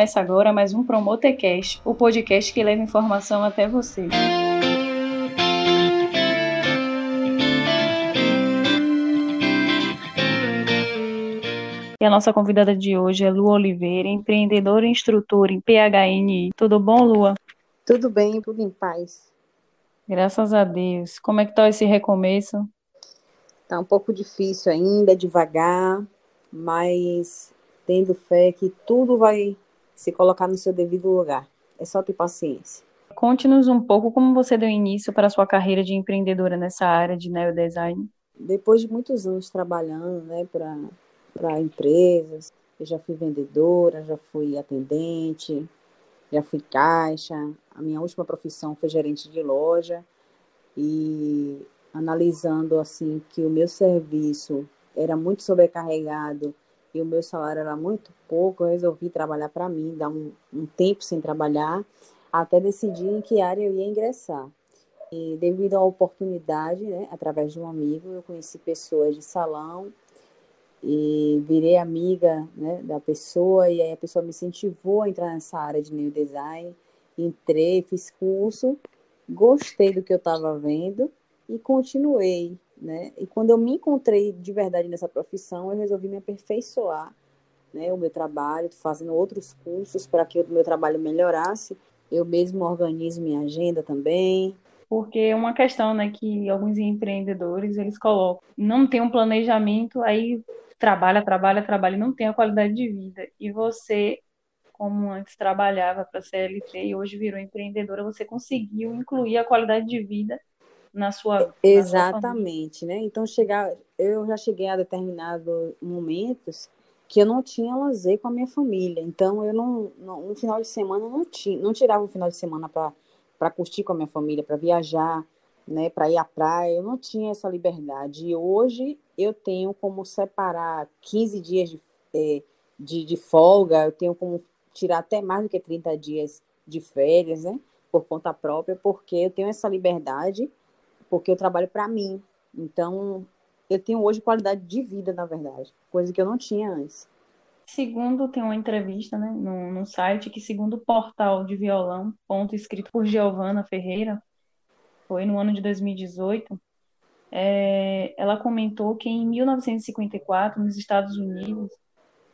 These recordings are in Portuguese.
Começa agora mais um Promotecast, o podcast que leva informação até você. E a nossa convidada de hoje é Lua Oliveira, empreendedora e instrutora em PHNI. Tudo bom, Lua? Tudo bem, tudo em paz. Graças a Deus. Como é que tá esse recomeço? Tá um pouco difícil ainda, devagar, mas tendo fé que tudo vai se colocar no seu devido lugar. É só ter paciência. Conte-nos um pouco como você deu início para a sua carreira de empreendedora nessa área de neodesign. Depois de muitos anos trabalhando né, para empresas, eu já fui vendedora, já fui atendente, já fui caixa. A minha última profissão foi gerente de loja. E analisando assim que o meu serviço era muito sobrecarregado e o meu salário era muito pouco, eu resolvi trabalhar para mim, dar um, um, tempo sem trabalhar, até decidir em que área eu ia ingressar. E devido à oportunidade, né, através de um amigo, eu conheci pessoas de salão e virei amiga né, da pessoa e aí a pessoa me incentivou a entrar nessa área de new design. Entrei, fiz curso, gostei do que eu estava vendo e continuei né? E quando eu me encontrei de verdade nessa profissão, eu resolvi me aperfeiçoar, né? O meu trabalho, fazendo outros cursos para que o meu trabalho melhorasse. Eu mesmo organizo minha agenda também. Porque é uma questão, né, que alguns empreendedores, eles colocam, não tem um planejamento, aí trabalha, trabalha, trabalha não tem a qualidade de vida. E você, como antes trabalhava para CLT e hoje virou empreendedora, você conseguiu incluir a qualidade de vida na sua exatamente, na sua né? Então chegar, eu já cheguei a determinados momentos que eu não tinha lazer com a minha família. Então eu não, não no final de semana não tinha, não tirava o final de semana para para curtir com a minha família, para viajar, né, para ir à praia. Eu não tinha essa liberdade. E hoje eu tenho como separar 15 dias de, é, de, de folga, eu tenho como tirar até mais do que 30 dias de férias, né? Por conta própria, porque eu tenho essa liberdade porque eu trabalho para mim. Então, eu tenho hoje qualidade de vida, na verdade, coisa que eu não tinha antes. Segundo, tem uma entrevista né, no, no site que, segundo o portal de violão, ponto escrito por Giovana Ferreira, foi no ano de 2018, é, ela comentou que em 1954, nos Estados Unidos,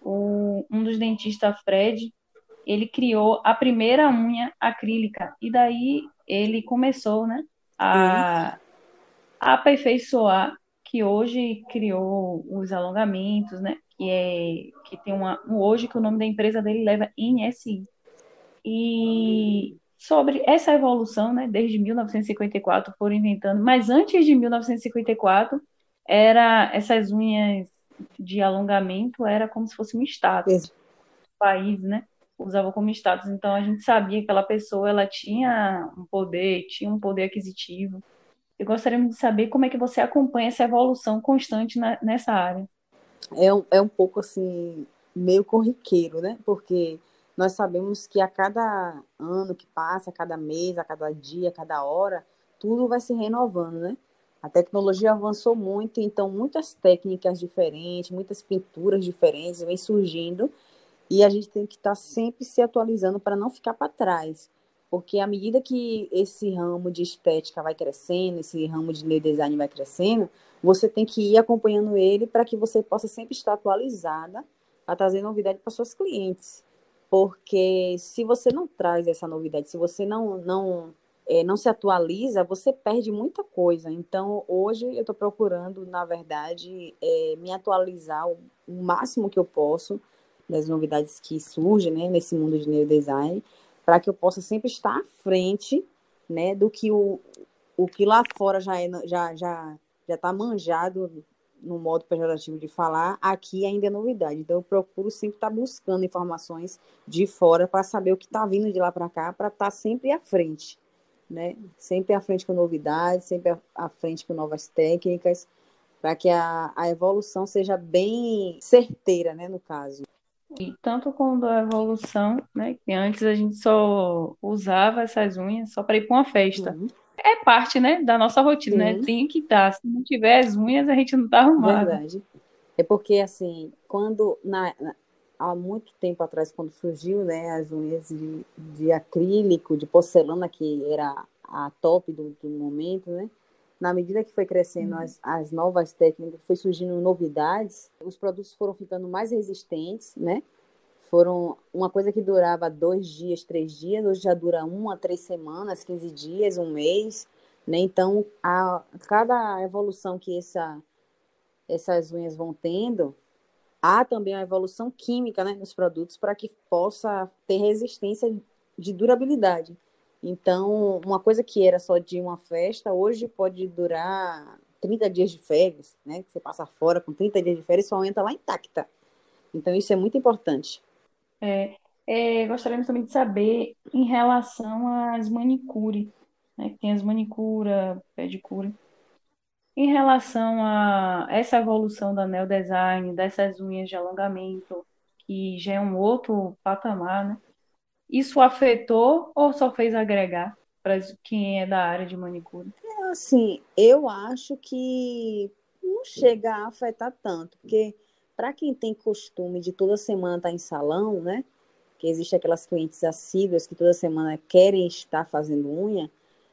o, um dos dentistas, Fred, ele criou a primeira unha acrílica, e daí ele começou né, a, aperfeiçoar, que hoje criou os alongamentos, né? Que, é, que tem uma. Hoje que o nome da empresa dele leva NSI. E sobre essa evolução, né? Desde 1954 foram inventando, mas antes de 1954 era essas unhas de alongamento era como se fosse um status. O país, né? Usava como status. Então a gente sabia que aquela pessoa ela tinha um poder, tinha um poder aquisitivo eu gostaria de saber como é que você acompanha essa evolução constante na, nessa área. É um, é um pouco assim, meio corriqueiro, né? Porque nós sabemos que a cada ano que passa, a cada mês, a cada dia, a cada hora, tudo vai se renovando, né? A tecnologia avançou muito, então muitas técnicas diferentes, muitas pinturas diferentes vêm surgindo e a gente tem que estar sempre se atualizando para não ficar para trás. Porque à medida que esse ramo de estética vai crescendo, esse ramo de design vai crescendo, você tem que ir acompanhando ele para que você possa sempre estar atualizada a trazer novidade para seus clientes. Porque se você não traz essa novidade, se você não, não, é, não se atualiza, você perde muita coisa. Então, hoje eu estou procurando, na verdade, é, me atualizar o, o máximo que eu posso das novidades que surgem né, nesse mundo de neurodesign para que eu possa sempre estar à frente, né, do que o, o que lá fora já é, já já já está manjado no modo pejorativo de falar, aqui ainda é novidade. Então eu procuro sempre estar tá buscando informações de fora para saber o que está vindo de lá para cá, para estar tá sempre à frente, né? Sempre à frente com novidades, sempre à frente com novas técnicas, para que a, a evolução seja bem certeira, né, no caso. E tanto quando a evolução, né? Que antes a gente só usava essas unhas só para ir para uma festa. Uhum. É parte, né, da nossa rotina, né? uhum. né? Tem que estar. Se não tiver as unhas, a gente não está arrumado. Verdade. É porque, assim, quando na, na, há muito tempo atrás, quando surgiu né, as unhas de, de acrílico, de porcelana, que era a top do, do momento, né? Na medida que foi crescendo as, as novas técnicas, foi surgindo novidades, os produtos foram ficando mais resistentes, né? Foram uma coisa que durava dois dias, três dias, hoje já dura uma, três semanas, 15 dias, um mês, né? Então, a, cada evolução que essa, essas unhas vão tendo, há também uma evolução química né, nos produtos para que possa ter resistência de durabilidade. Então, uma coisa que era só de uma festa, hoje pode durar 30 dias de férias, né? Que você passa fora com 30 dias de férias e sua unha está lá intacta. Então, isso é muito importante. É, é, gostaríamos também de saber em relação às manicure, né? Tem as manicura, pedicure. Em relação a essa evolução da Neo Design, dessas unhas de alongamento, que já é um outro patamar, né? Isso afetou ou só fez agregar para quem é da área de manicure? É assim, eu acho que não chega a afetar tanto, porque para quem tem costume de toda semana estar tá em salão, né? Que existe aquelas clientes assíduas que toda semana querem estar fazendo unha,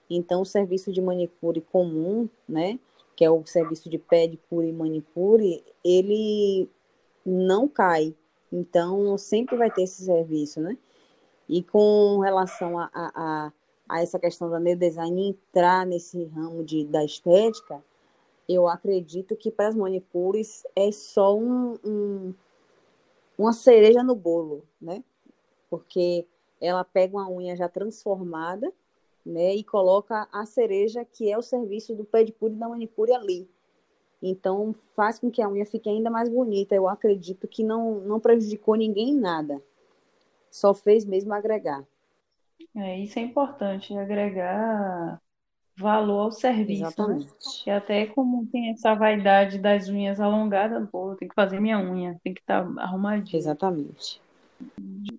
então o serviço de manicure comum, né? que é o serviço de pedicure e manicure, ele não cai. Então, sempre vai ter esse serviço, né? E com relação a, a, a essa questão da new design entrar nesse ramo de, da estética, eu acredito que para as manicures é só um, um, uma cereja no bolo, né? Porque ela pega uma unha já transformada né, e coloca a cereja, que é o serviço do pedicure e da manicure ali. Então, faz com que a unha fique ainda mais bonita. Eu acredito que não, não prejudicou ninguém em nada. Só fez mesmo agregar. É, isso é importante, agregar valor ao serviço, né? Exatamente. né? E até como tem essa vaidade das unhas alongadas, pô, tem que fazer minha unha, tem que estar tá arrumadinha. Exatamente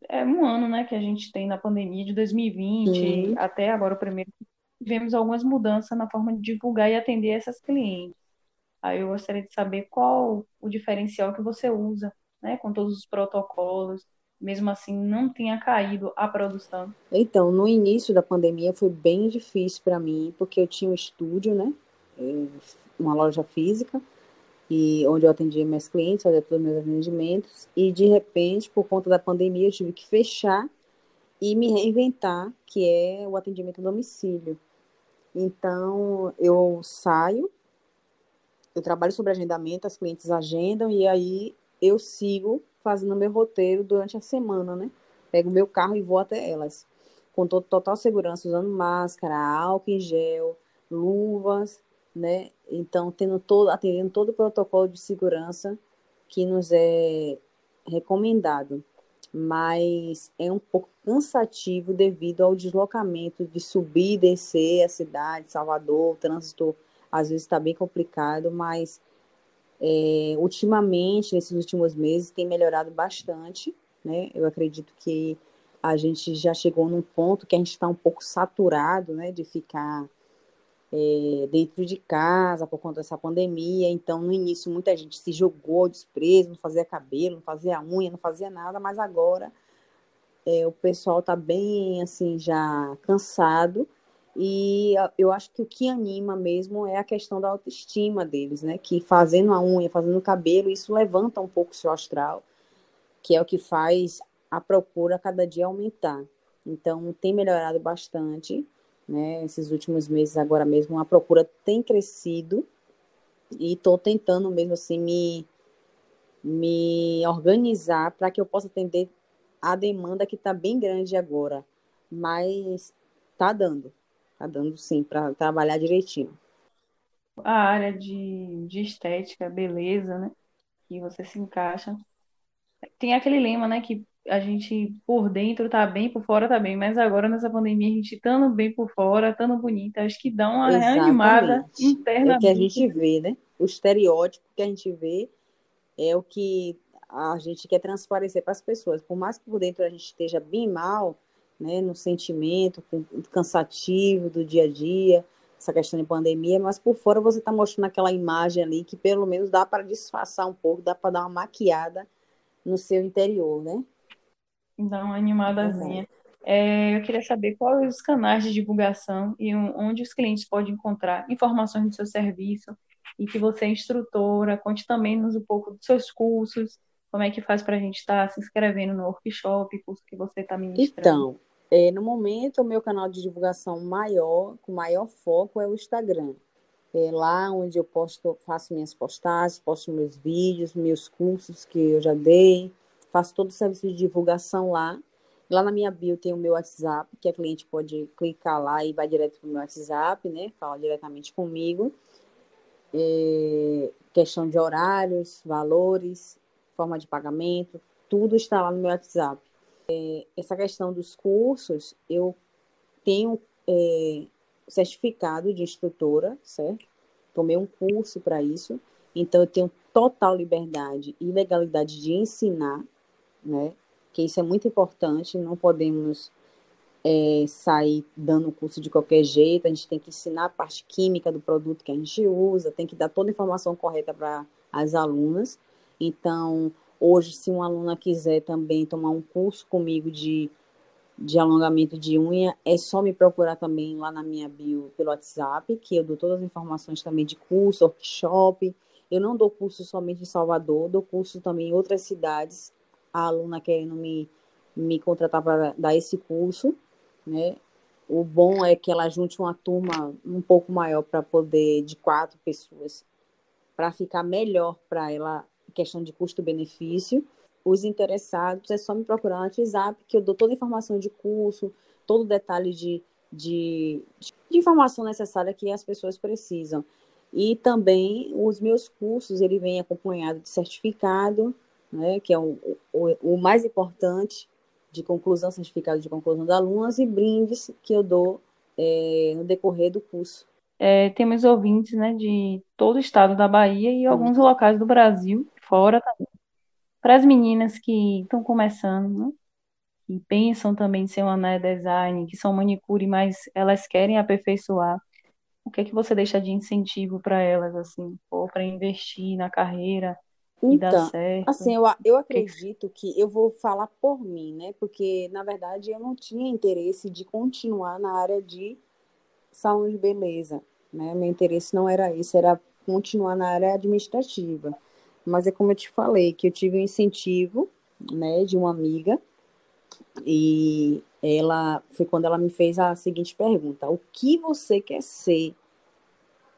é um ano, né, que a gente tem na pandemia de 2020 Sim. até agora o primeiro tivemos algumas mudanças na forma de divulgar e atender essas clientes. Aí eu gostaria de saber qual o diferencial que você usa, né, com todos os protocolos, mesmo assim não tenha caído a produção. Então, no início da pandemia foi bem difícil para mim, porque eu tinha um estúdio, né, uma loja física, e onde eu atendia meus clientes, fazia todos os meus atendimentos, e de repente, por conta da pandemia, eu tive que fechar e me reinventar, que é o atendimento a domicílio. Então, eu saio, eu trabalho sobre agendamento, as clientes agendam, e aí eu sigo fazendo meu roteiro durante a semana, né? Pego meu carro e vou até elas, com total segurança, usando máscara, álcool em gel, luvas, né? Então, tendo todo, atendendo todo o protocolo de segurança que nos é recomendado. Mas é um pouco cansativo devido ao deslocamento de subir e descer a cidade, Salvador, o trânsito às vezes está bem complicado, mas é, ultimamente, nesses últimos meses, tem melhorado bastante, né? Eu acredito que a gente já chegou num ponto que a gente está um pouco saturado, né, de ficar é, dentro de casa por conta dessa pandemia. Então, no início, muita gente se jogou desprezo, não fazia cabelo, não fazia unha, não fazia nada, mas agora é, o pessoal está bem, assim, já cansado. E eu acho que o que anima mesmo é a questão da autoestima deles, né? Que fazendo a unha, fazendo o cabelo, isso levanta um pouco o seu astral, que é o que faz a procura cada dia aumentar. Então, tem melhorado bastante né? Esses últimos meses, agora mesmo, a procura tem crescido e estou tentando mesmo assim me, me organizar para que eu possa atender a demanda que está bem grande agora. Mas está dando, está dando sim para trabalhar direitinho. A área de, de estética, beleza, né? Que você se encaixa. Tem aquele lema, né? Que a gente por dentro tá bem, por fora tá bem, mas agora nessa pandemia a gente estando bem por fora, estando bonita, acho que dá uma Exatamente. reanimada internamente. É o que a gente vê, né? O estereótipo que a gente vê é o que a gente quer transparecer para as pessoas. Por mais que por dentro a gente esteja bem mal, né, no sentimento, cansativo do dia a dia, essa questão de pandemia, mas por fora você está mostrando aquela imagem ali que pelo menos dá para disfarçar um pouco, dá para dar uma maquiada no seu interior, né? Dá uma animadazinha. É, eu queria saber quais os canais de divulgação e onde os clientes podem encontrar informações do seu serviço e que você é instrutora. Conte também nos um pouco dos seus cursos, como é que faz para a gente estar tá se inscrevendo no workshop, curso que você está ministrando. Então, é, no momento, o meu canal de divulgação maior, com maior foco, é o Instagram. É lá onde eu posto, faço minhas postagens, posto meus vídeos, meus cursos que eu já dei, faço todo o serviço de divulgação lá. Lá na minha bio tem o meu WhatsApp, que a cliente pode clicar lá e vai direto para o meu WhatsApp, né? Fala diretamente comigo. É, questão de horários, valores, forma de pagamento, tudo está lá no meu WhatsApp. É, essa questão dos cursos, eu tenho é, certificado de instrutora, certo? Tomei um curso para isso, então eu tenho total liberdade e legalidade de ensinar, né? Que isso é muito importante, não podemos é, sair dando curso de qualquer jeito, a gente tem que ensinar a parte química do produto que a gente usa, tem que dar toda a informação correta para as alunas. Então, Hoje, se uma aluna quiser também tomar um curso comigo de, de alongamento de unha, é só me procurar também lá na minha bio pelo WhatsApp, que eu dou todas as informações também de curso, workshop. Eu não dou curso somente em Salvador, dou curso também em outras cidades. A aluna querendo me, me contratar para dar esse curso, né? O bom é que ela junte uma turma um pouco maior para poder, de quatro pessoas, para ficar melhor para ela questão de custo-benefício. Os interessados é só me procurar no WhatsApp, que eu dou toda a informação de curso, todo o detalhe de, de, de informação necessária que as pessoas precisam. E também os meus cursos, ele vem acompanhado de certificado, né, que é o, o, o mais importante, de conclusão, certificado de conclusão da alunas, e brindes que eu dou é, no decorrer do curso. É, temos ouvintes né, de todo o estado da Bahia e alguns locais do Brasil fora também. Para as meninas que estão começando, né? que pensam também em ser uma nail design, que são manicure, mas elas querem aperfeiçoar, o que é que você deixa de incentivo para elas, assim, ou para investir na carreira e dar Então, certo? assim, eu, eu acredito que eu vou falar por mim, né? Porque, na verdade, eu não tinha interesse de continuar na área de salão de beleza, né? Meu interesse não era esse, era continuar na área administrativa. Mas é como eu te falei, que eu tive um incentivo, né, de uma amiga, e ela foi quando ela me fez a seguinte pergunta: O que você quer ser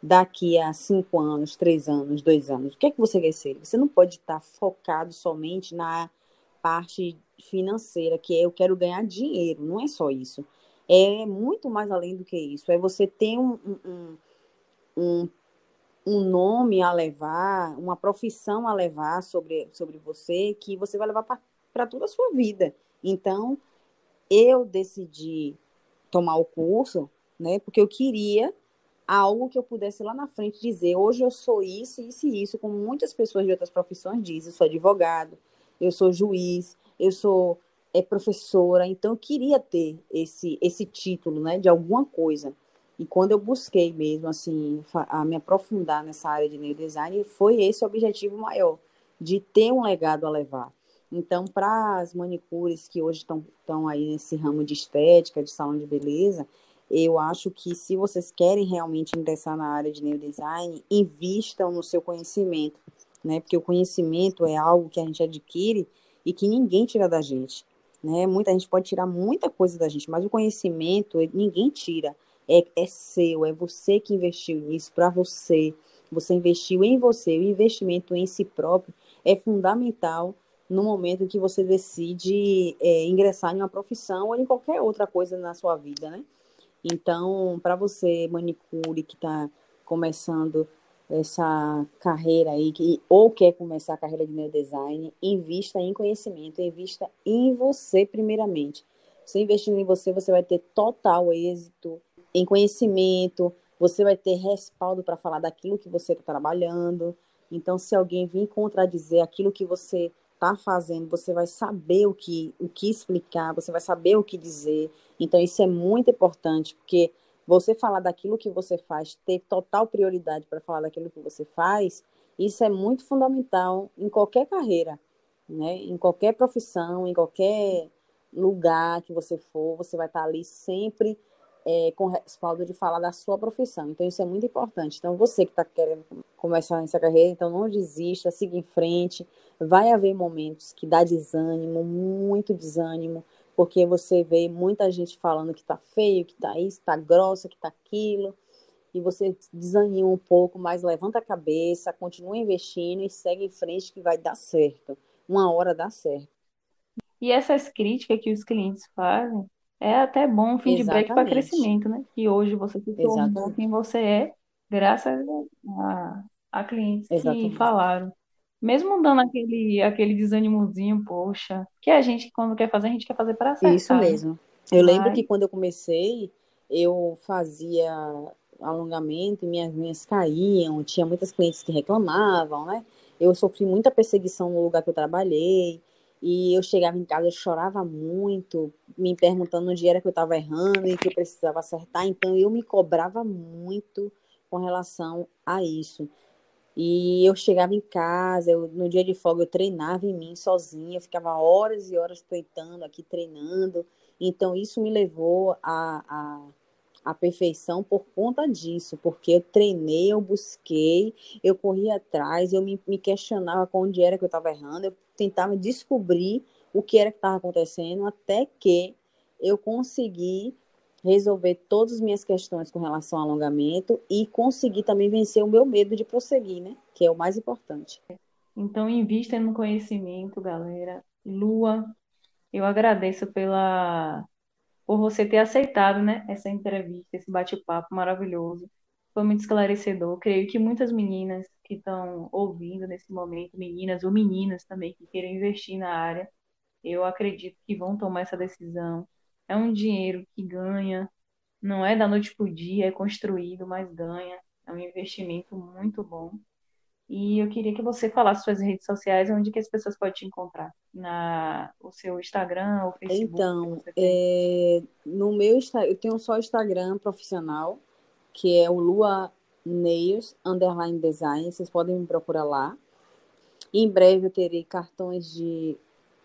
daqui a cinco anos, três anos, dois anos? O que é que você quer ser? Você não pode estar focado somente na parte financeira, que é eu quero ganhar dinheiro, não é só isso. É muito mais além do que isso. É você ter um, um, um, um nome a levar, uma profissão a levar sobre, sobre você, que você vai levar para toda a sua vida. Então, eu decidi tomar o curso, né, porque eu queria algo que eu pudesse lá na frente dizer, hoje eu sou isso, isso e isso, como muitas pessoas de outras profissões dizem, eu sou advogado, eu sou juiz, eu sou é, professora, então eu queria ter esse, esse título, né, de alguma coisa. E quando eu busquei mesmo, assim, a me aprofundar nessa área de neurodesign, foi esse o objetivo maior, de ter um legado a levar. Então, para as manicures que hoje estão aí nesse ramo de estética, de salão de beleza, eu acho que se vocês querem realmente ingressar na área de neurodesign, invistam no seu conhecimento, né? Porque o conhecimento é algo que a gente adquire e que ninguém tira da gente, né? Muita gente pode tirar muita coisa da gente, mas o conhecimento ninguém tira. É, é seu, é você que investiu nisso para você. Você investiu em você. O investimento em si próprio é fundamental no momento que você decide é, ingressar em uma profissão ou em qualquer outra coisa na sua vida, né? Então, para você, manicure, que está começando essa carreira aí, que, ou quer começar a carreira de neurodesign, invista em conhecimento, invista em você primeiramente. Você investindo em você, você vai ter total êxito em conhecimento, você vai ter respaldo para falar daquilo que você está trabalhando. Então, se alguém vir contradizer aquilo que você está fazendo, você vai saber o que, o que explicar, você vai saber o que dizer. Então, isso é muito importante, porque você falar daquilo que você faz, ter total prioridade para falar daquilo que você faz, isso é muito fundamental em qualquer carreira, né? Em qualquer profissão, em qualquer lugar que você for, você vai estar ali sempre é, com respaldo de falar da sua profissão. Então, isso é muito importante. Então, você que está querendo começar essa carreira, então não desista, siga em frente. Vai haver momentos que dá desânimo, muito desânimo, porque você vê muita gente falando que está feio, que está isso, está grossa, que está aquilo, e você desanima um pouco, mas levanta a cabeça, continua investindo e segue em frente que vai dar certo. Uma hora dá certo. E essas críticas que os clientes fazem, é até bom um feedback para crescimento, né? Que hoje você se tornou quem você é, graças a, a clientes Exatamente. que falaram. Mesmo dando aquele, aquele desânimozinho, poxa, que a gente, quando quer fazer, a gente quer fazer para acertar. Isso né? mesmo. Eu Mas... lembro que quando eu comecei, eu fazia alongamento e minhas unhas caíam, tinha muitas clientes que reclamavam, né? Eu sofri muita perseguição no lugar que eu trabalhei, e eu chegava em casa, eu chorava muito, me perguntando onde era que eu estava errando e que eu precisava acertar. Então, eu me cobrava muito com relação a isso. E eu chegava em casa, eu, no dia de folga eu treinava em mim sozinha, eu ficava horas e horas tentando aqui, treinando. Então, isso me levou a, a a perfeição por conta disso, porque eu treinei, eu busquei, eu corri atrás, eu me, me questionava com onde era que eu estava errando, eu tentava descobrir o que era que estava acontecendo, até que eu consegui resolver todas as minhas questões com relação ao alongamento e conseguir também vencer o meu medo de prosseguir, né? Que é o mais importante. Então, invista no conhecimento, galera. Lua, eu agradeço pela por você ter aceitado, né, essa entrevista, esse bate-papo maravilhoso. Foi muito esclarecedor. Creio que muitas meninas que estão ouvindo nesse momento, meninas ou meninas também que queiram investir na área, eu acredito que vão tomar essa decisão. É um dinheiro que ganha, não é da noite para o dia, é construído, mas ganha. É um investimento muito bom. E eu queria que você falasse suas redes sociais, onde que as pessoas podem te encontrar. Na o seu Instagram ou Facebook? Então, é, no meu eu tenho só o Instagram profissional, que é o Lua Nails Underline Design. Vocês podem me procurar lá. Em breve eu terei cartões de,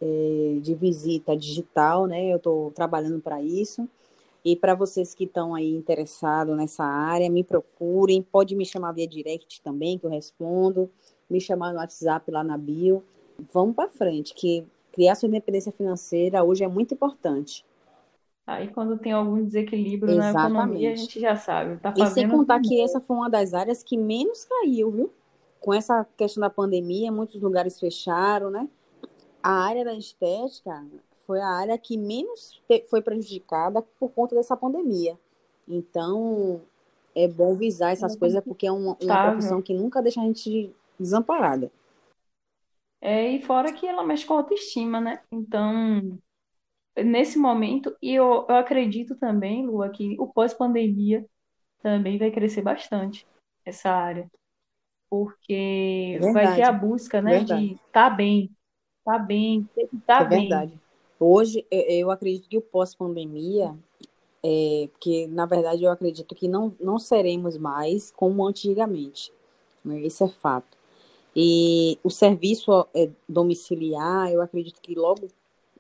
é, de visita digital, né? Eu estou trabalhando para isso. E para vocês que estão aí interessados nessa área, me procurem. Pode me chamar via direct também, que eu respondo. Me chamar no WhatsApp lá na bio. Vamos para frente, que criar sua independência financeira hoje é muito importante. Aí quando tem algum desequilíbrio Exatamente. na economia, a gente já sabe. Tá e sem contar que essa foi uma das áreas que menos caiu, viu? Com essa questão da pandemia, muitos lugares fecharam, né? A área da estética foi a área que menos foi prejudicada por conta dessa pandemia. Então, é bom visar essas coisas porque é uma, uma profissão que nunca deixa a gente desamparada. É, e fora que ela mexe com a autoestima, né? Então, nesse momento, e eu, eu acredito também, Lua, que o pós-pandemia também vai crescer bastante essa área. Porque verdade, vai ter a busca, né, verdade. de estar tá bem, tá bem, tá é bem. Verdade. Hoje, eu acredito que o pós-pandemia, é, que na verdade eu acredito que não, não seremos mais como antigamente. Né? Isso é fato. E o serviço é, domiciliar, eu acredito que logo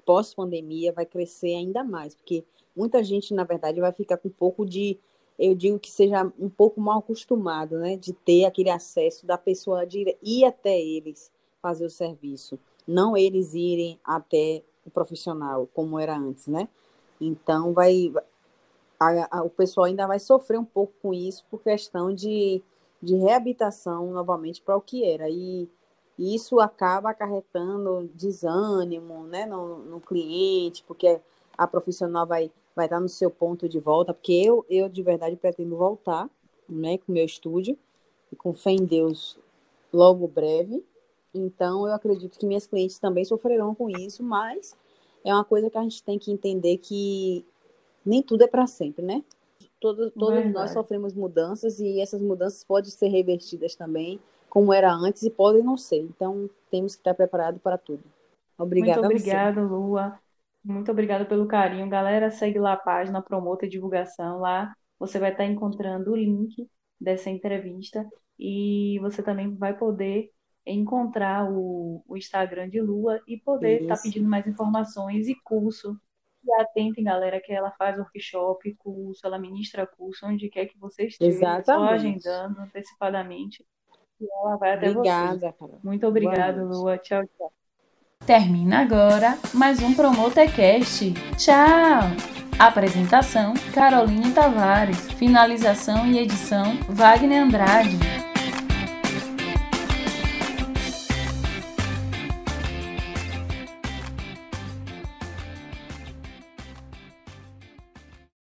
pós-pandemia vai crescer ainda mais, porque muita gente, na verdade, vai ficar com um pouco de, eu digo que seja um pouco mal acostumado, né, de ter aquele acesso da pessoa de ir até eles fazer o serviço, não eles irem até o profissional, como era antes, né? Então, vai, a, a, o pessoal ainda vai sofrer um pouco com isso por questão de, de reabilitação novamente para o que era. E, e, isso acaba acarretando desânimo né, no, no cliente, porque a profissional vai, vai estar no seu ponto de volta, porque eu, eu de verdade pretendo voltar né, com o meu estúdio e com fé em Deus logo breve. Então, eu acredito que minhas clientes também sofrerão com isso, mas é uma coisa que a gente tem que entender que nem tudo é para sempre, né? Todos, todos nós sofremos mudanças e essas mudanças podem ser revertidas também, como era antes, e podem não ser. Então, temos que estar preparados para tudo. Obrigada Muito obrigada, Lua. Muito obrigada pelo carinho. Galera, segue lá a página Promota Divulgação. Lá você vai estar encontrando o link dessa entrevista e você também vai poder encontrar o, o Instagram de Lua e poder estar tá pedindo mais informações e curso. E atentem, galera, que ela faz workshop, curso, ela ministra curso, onde quer que vocês estejam, só agendando antecipadamente. E ela vai até Obrigada, vocês. Muito obrigada, Lua. Tchau, tchau. Termina agora mais um Promotecast. Tchau! Apresentação: Caroline Tavares. Finalização e edição: Wagner Andrade.